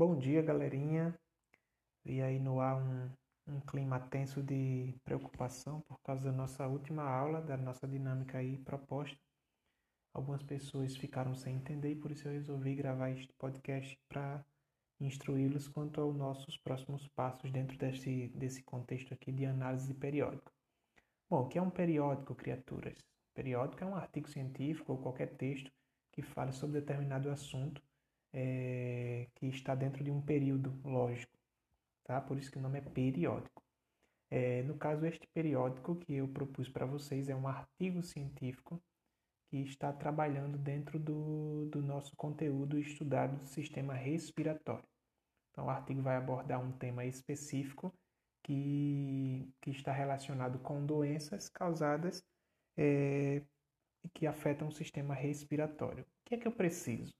Bom dia, galerinha. E aí no ar um, um clima tenso de preocupação por causa da nossa última aula, da nossa dinâmica aí proposta. Algumas pessoas ficaram sem entender e por isso eu resolvi gravar este podcast para instruí-los quanto aos nossos próximos passos dentro desse, desse contexto aqui de análise periódica. Bom, o que é um periódico, criaturas? Periódico é um artigo científico ou qualquer texto que fale sobre determinado assunto é, que está dentro de um período lógico, tá? Por isso que o nome é periódico. É, no caso, este periódico que eu propus para vocês é um artigo científico que está trabalhando dentro do, do nosso conteúdo estudado do sistema respiratório. Então, o artigo vai abordar um tema específico que, que está relacionado com doenças causadas é, que afetam o sistema respiratório. O que é que eu preciso?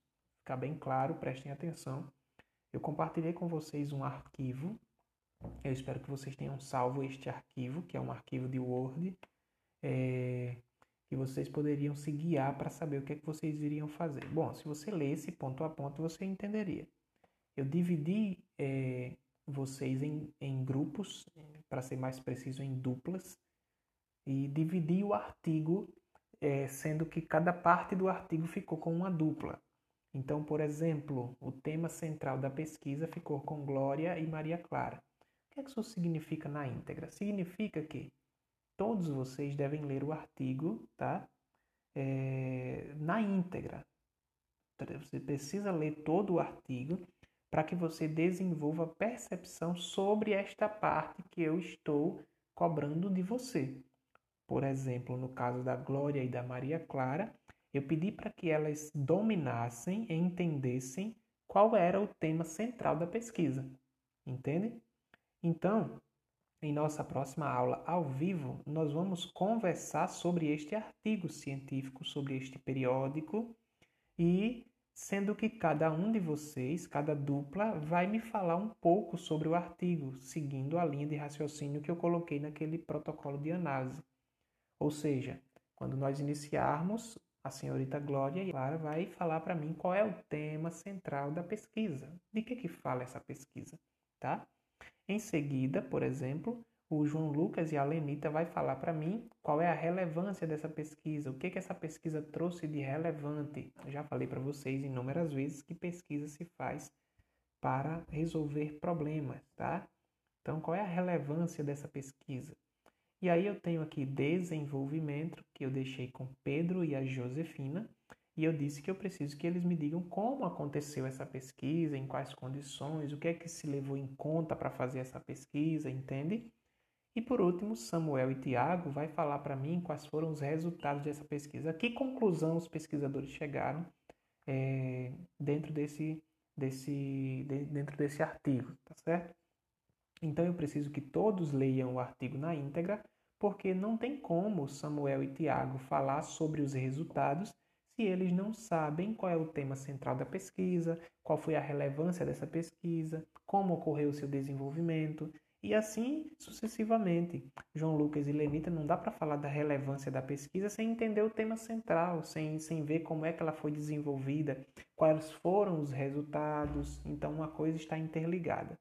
Ficar bem claro, prestem atenção. Eu compartilhei com vocês um arquivo. Eu espero que vocês tenham salvo este arquivo, que é um arquivo de Word, é, que vocês poderiam se guiar para saber o que é que vocês iriam fazer. Bom, se você lesse ponto a ponto, você entenderia. Eu dividi é, vocês em, em grupos, para ser mais preciso, em duplas, e dividi o artigo, é, sendo que cada parte do artigo ficou com uma dupla. Então, por exemplo, o tema central da pesquisa ficou com Glória e Maria Clara. O que, é que isso significa na íntegra? Significa que todos vocês devem ler o artigo, tá? É, na íntegra. Você precisa ler todo o artigo para que você desenvolva percepção sobre esta parte que eu estou cobrando de você. Por exemplo, no caso da Glória e da Maria Clara, eu pedi para que elas dominassem e entendessem qual era o tema central da pesquisa. Entende? Então, em nossa próxima aula ao vivo, nós vamos conversar sobre este artigo científico, sobre este periódico e sendo que cada um de vocês, cada dupla, vai me falar um pouco sobre o artigo, seguindo a linha de raciocínio que eu coloquei naquele protocolo de análise. Ou seja, quando nós iniciarmos, a senhorita Glória Clara vai falar para mim qual é o tema central da pesquisa. De que que fala essa pesquisa, tá? Em seguida, por exemplo, o João Lucas e a Lenita vai falar para mim qual é a relevância dessa pesquisa, o que que essa pesquisa trouxe de relevante. Eu já falei para vocês inúmeras vezes que pesquisa se faz para resolver problemas, tá? Então, qual é a relevância dessa pesquisa? E aí eu tenho aqui desenvolvimento, que eu deixei com Pedro e a Josefina, e eu disse que eu preciso que eles me digam como aconteceu essa pesquisa, em quais condições, o que é que se levou em conta para fazer essa pesquisa, entende? E por último, Samuel e Tiago vai falar para mim quais foram os resultados dessa pesquisa. A que conclusão os pesquisadores chegaram é, dentro desse, desse, de, dentro desse artigo, tá certo? Então eu preciso que todos leiam o artigo na íntegra, porque não tem como Samuel e Tiago falar sobre os resultados se eles não sabem qual é o tema central da pesquisa, qual foi a relevância dessa pesquisa, como ocorreu o seu desenvolvimento e assim sucessivamente. João Lucas e Lenita não dá para falar da relevância da pesquisa sem entender o tema central, sem, sem ver como é que ela foi desenvolvida, quais foram os resultados. Então, uma coisa está interligada.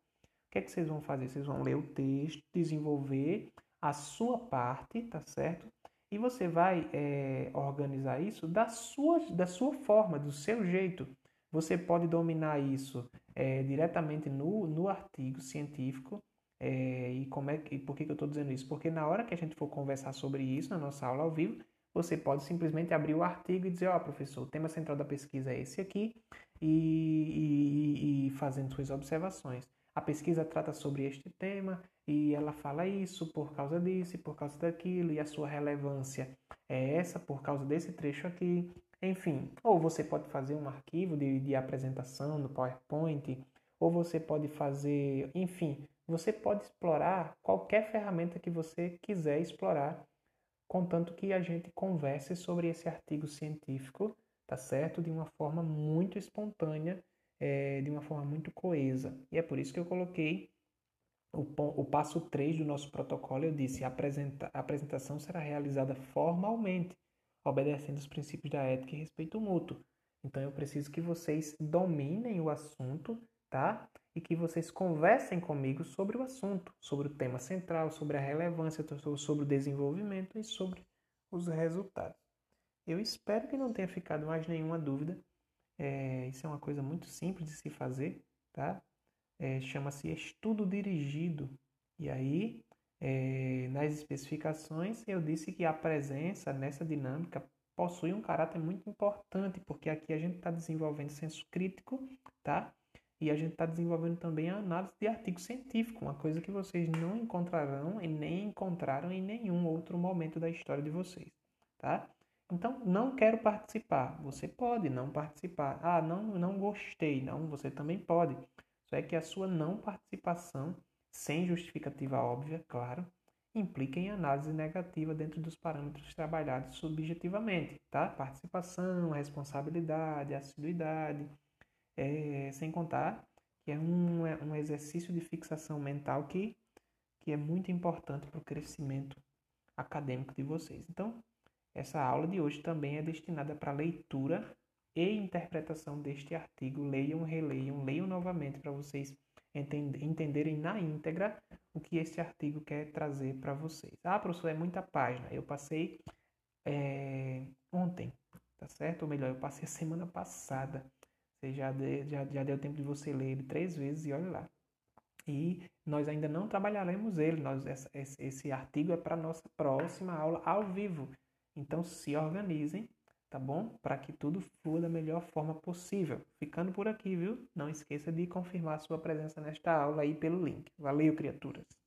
O que é que vocês vão fazer? Vocês vão ler o texto, desenvolver a sua parte, tá certo? E você vai é, organizar isso da sua, da sua forma, do seu jeito. Você pode dominar isso é, diretamente no, no artigo científico. É, e como é que, por que, que eu estou dizendo isso? Porque na hora que a gente for conversar sobre isso na nossa aula ao vivo, você pode simplesmente abrir o artigo e dizer, ó, oh, professor, o tema central da pesquisa é esse aqui, e, e, e fazendo suas observações a pesquisa trata sobre este tema e ela fala isso por causa disso e por causa daquilo, e a sua relevância é essa por causa desse trecho aqui. Enfim, ou você pode fazer um arquivo de, de apresentação no PowerPoint, ou você pode fazer, enfim, você pode explorar qualquer ferramenta que você quiser explorar, contanto que a gente converse sobre esse artigo científico, tá certo? De uma forma muito espontânea é, de uma forma muito coesa. E é por isso que eu coloquei o, o passo 3 do nosso protocolo. Eu disse: a, apresenta, a apresentação será realizada formalmente, obedecendo os princípios da ética e respeito mútuo. Então eu preciso que vocês dominem o assunto, tá? E que vocês conversem comigo sobre o assunto, sobre o tema central, sobre a relevância, sobre o desenvolvimento e sobre os resultados. Eu espero que não tenha ficado mais nenhuma dúvida. É, isso é uma coisa muito simples de se fazer, tá? É, Chama-se estudo dirigido. E aí, é, nas especificações, eu disse que a presença nessa dinâmica possui um caráter muito importante, porque aqui a gente está desenvolvendo senso crítico, tá? E a gente está desenvolvendo também a análise de artigo científico, uma coisa que vocês não encontrarão e nem encontraram em nenhum outro momento da história de vocês, tá? Então, não quero participar. Você pode não participar. Ah, não, não gostei. Não, você também pode. Só é que a sua não participação, sem justificativa óbvia, claro, implica em análise negativa dentro dos parâmetros trabalhados subjetivamente, tá? Participação, responsabilidade, assiduidade, é, sem contar que é um, é um exercício de fixação mental que, que é muito importante para o crescimento acadêmico de vocês. Então, essa aula de hoje também é destinada para leitura e interpretação deste artigo. Leiam, releiam, leiam novamente para vocês entenderem na íntegra o que esse artigo quer trazer para vocês. Ah, professor, é muita página. Eu passei é, ontem, tá certo? Ou melhor, eu passei a semana passada. Você já, de, já, já deu tempo de você ler ele três vezes e olha lá. E nós ainda não trabalharemos ele. Nós, esse, esse artigo é para nossa próxima aula ao vivo. Então se organizem, tá bom? Para que tudo flua da melhor forma possível. Ficando por aqui, viu? Não esqueça de confirmar sua presença nesta aula aí pelo link. Valeu, criaturas!